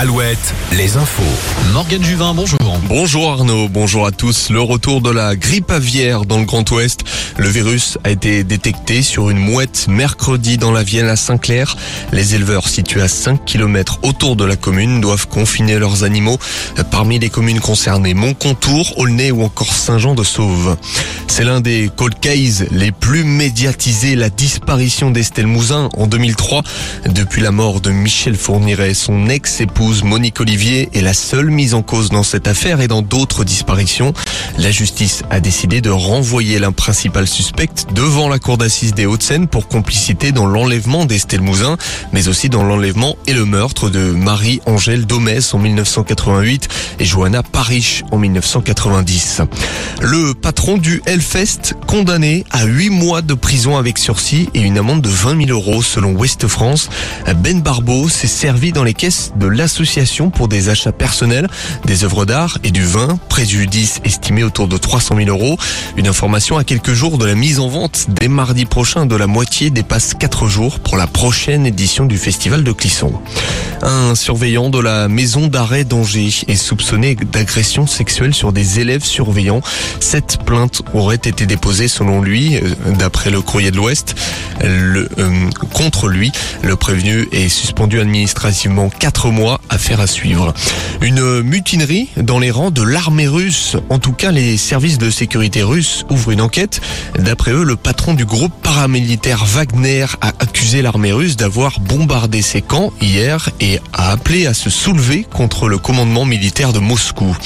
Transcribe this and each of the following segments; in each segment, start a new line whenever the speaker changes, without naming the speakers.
Alouette, les infos.
Morgane Juvin, bonjour.
Bonjour Arnaud, bonjour à tous. Le retour de la grippe aviaire dans le Grand Ouest. Le virus a été détecté sur une mouette mercredi dans la Vienne à Saint-Clair. Les éleveurs situés à 5 km autour de la commune doivent confiner leurs animaux. Parmi les communes concernées, Montcontour, Aulnay ou encore Saint-Jean-de-Sauve. C'est l'un des cold cases les plus médiatisés, la disparition d'Estelle Mouzin en 2003. Depuis la mort de Michel Fourniret, son ex-épouse Monique Olivier est la seule mise en cause dans cette affaire et dans d'autres disparitions. La justice a décidé de renvoyer la principale suspecte devant la cour d'assises des Hauts-de-Seine pour complicité dans l'enlèvement d'Estelle Mouzin, mais aussi dans l'enlèvement et le meurtre de Marie-Angèle Domès en 1988 et Johanna Parich en 1990. Le patron du Hellfest condamné à 8 mois de prison avec sursis et une amende de 20 000 euros selon Ouest France. Ben Barbeau s'est servi dans les caisses de l'association pour des achats personnels, des œuvres d'art et du vin, préjudice estimé autour de 300 000 euros. Une information à quelques jours de la mise en vente dès mardi prochain de la moitié dépasse 4 jours pour la prochaine édition du festival de Clisson. Un surveillant de la maison d'arrêt d'Angers est soupçonné d'agression sexuelle sur des élèves surveillants. Cette plainte aurait été déposée selon lui, euh, d'après le courrier de l'Ouest, euh, contre lui. Le prévenu est suspendu administrativement 4 mois, affaire à suivre. Une mutinerie dans les rangs de l'armée russe. En tout cas, les services de sécurité russes ouvrent une enquête. D'après eux, le patron du groupe paramilitaire Wagner a accusé l'armée russe d'avoir bombardé ses camps hier et a appelé à se soulever contre le commandement militaire de Moscou.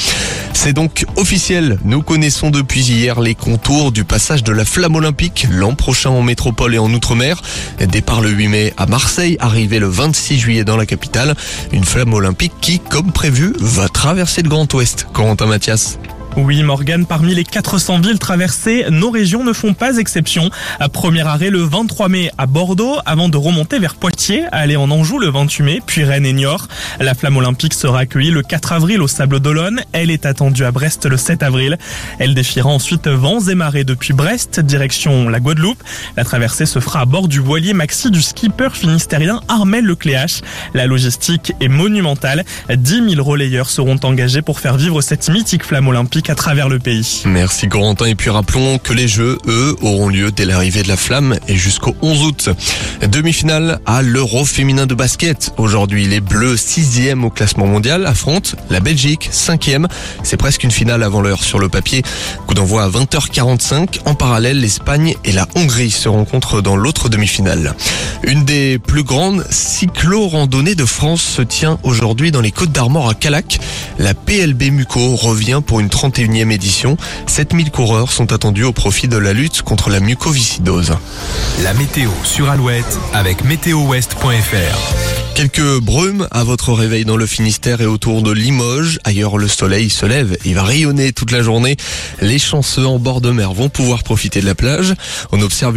C'est donc officiel. Nous connaissons depuis hier les contours du passage de la flamme olympique l'an prochain en métropole et en outre-mer. Départ le 8 mai à Marseille, arrivé le 26 juillet dans la capitale. Une flamme olympique qui, comme prévu, va traverser le Grand Ouest. Corentin Mathias.
Oui, Morgane, parmi les 400 villes traversées, nos régions ne font pas exception. À premier arrêt le 23 mai à Bordeaux, avant de remonter vers Poitiers, aller en Anjou le 28 mai, puis Rennes et Niort. La flamme olympique sera accueillie le 4 avril au Sable d'Olonne. Elle est attendue à Brest le 7 avril. Elle défiera ensuite vents et marées depuis Brest, direction la Guadeloupe. La traversée se fera à bord du voilier maxi du skipper finistérien Armel Lecléache. La logistique est monumentale. 10 000 relayeurs seront engagés pour faire vivre cette mythique flamme olympique
Merci Corentin. Et puis rappelons que les Jeux, eux, auront lieu dès l'arrivée de la flamme et jusqu'au 11 août. Demi-finale à l'Euro féminin de basket. Aujourd'hui, les Bleus, sixième au classement mondial, affrontent la Belgique, cinquième. C'est presque une finale avant l'heure sur le papier. Coup d'envoi à 20h45. En parallèle, l'Espagne et la Hongrie se rencontrent dans l'autre demi-finale. Une des plus grandes cyclo-randonnées de France se tient aujourd'hui dans les Côtes d'Armor à Calac. La PLB Muco revient pour une 31e édition. 7000 coureurs sont attendus au profit de la lutte contre la mucoviscidose.
La météo sur Alouette avec météowest.fr.
Quelques brumes à votre réveil dans le Finistère et autour de Limoges. Ailleurs, le soleil se lève. Il va rayonner toute la journée. Les chanceux en bord de mer vont pouvoir profiter de la plage. On observe